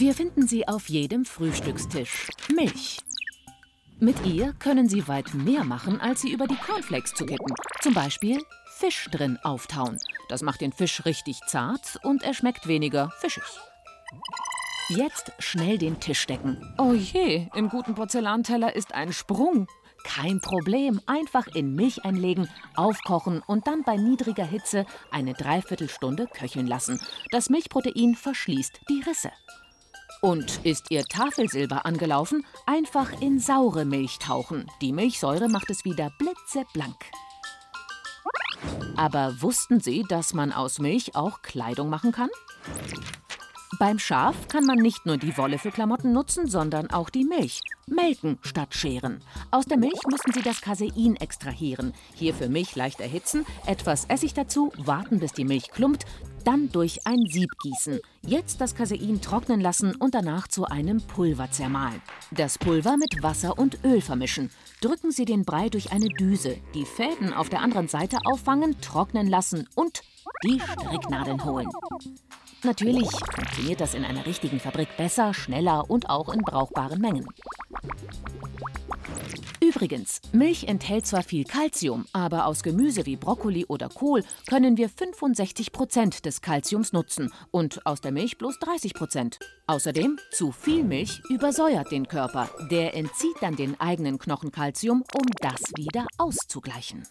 Wir finden sie auf jedem Frühstückstisch. Milch. Mit ihr können Sie weit mehr machen, als Sie über die Cornflakes zu kippen. Zum Beispiel Fisch drin auftauen. Das macht den Fisch richtig zart und er schmeckt weniger fischig. Jetzt schnell den Tisch decken. Oh je, im guten Porzellanteller ist ein Sprung. Kein Problem, einfach in Milch einlegen, aufkochen und dann bei niedriger Hitze eine Dreiviertelstunde köcheln lassen. Das Milchprotein verschließt die Risse. Und ist Ihr Tafelsilber angelaufen, einfach in saure Milch tauchen. Die Milchsäure macht es wieder blitzeblank. Aber wussten Sie, dass man aus Milch auch Kleidung machen kann? Beim Schaf kann man nicht nur die Wolle für Klamotten nutzen, sondern auch die Milch. Melken statt scheren. Aus der Milch müssen Sie das Casein extrahieren. Hierfür Milch leicht erhitzen, etwas Essig dazu, warten bis die Milch klumpt, dann durch ein Sieb gießen. Jetzt das Casein trocknen lassen und danach zu einem Pulver zermahlen. Das Pulver mit Wasser und Öl vermischen. Drücken Sie den Brei durch eine Düse, die Fäden auf der anderen Seite auffangen, trocknen lassen und die Stricknadeln holen. Natürlich funktioniert das in einer richtigen Fabrik besser, schneller und auch in brauchbaren Mengen. Übrigens, Milch enthält zwar viel Kalzium, aber aus Gemüse wie Brokkoli oder Kohl können wir 65 Prozent des Kalziums nutzen und aus der Milch bloß 30 Prozent. Außerdem, zu viel Milch übersäuert den Körper. Der entzieht dann den eigenen Knochen Kalzium, um das wieder auszugleichen.